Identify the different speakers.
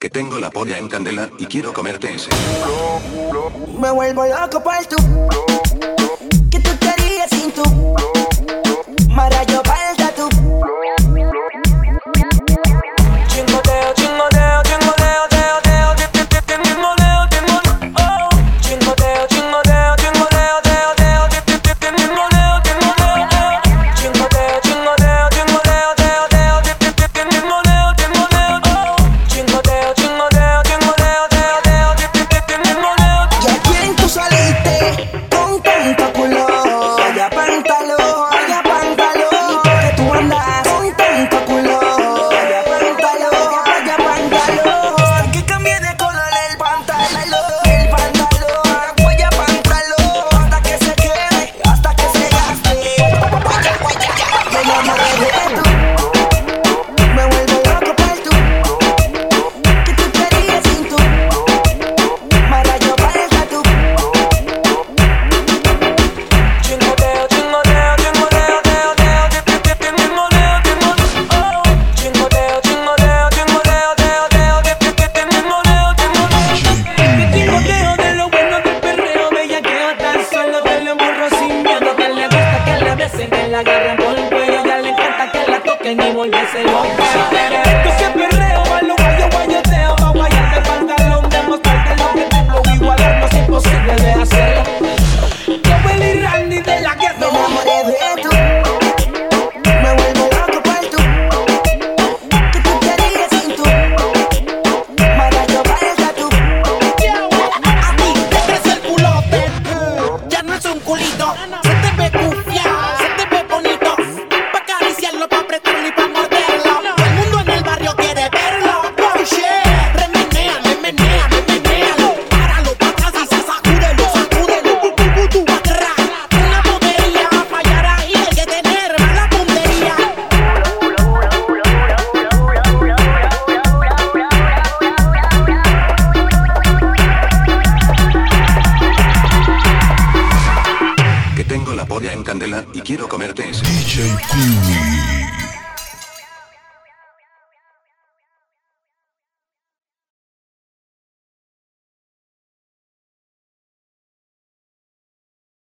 Speaker 1: Que tengo la polla en candela y quiero comerte ese.
Speaker 2: Me vuelvo loco por tu.
Speaker 3: la agarren por el cuello, ya le encanta que la toquen y volverse loca. Tengo la
Speaker 1: polla en candela y quiero comerte ese.
Speaker 4: DJ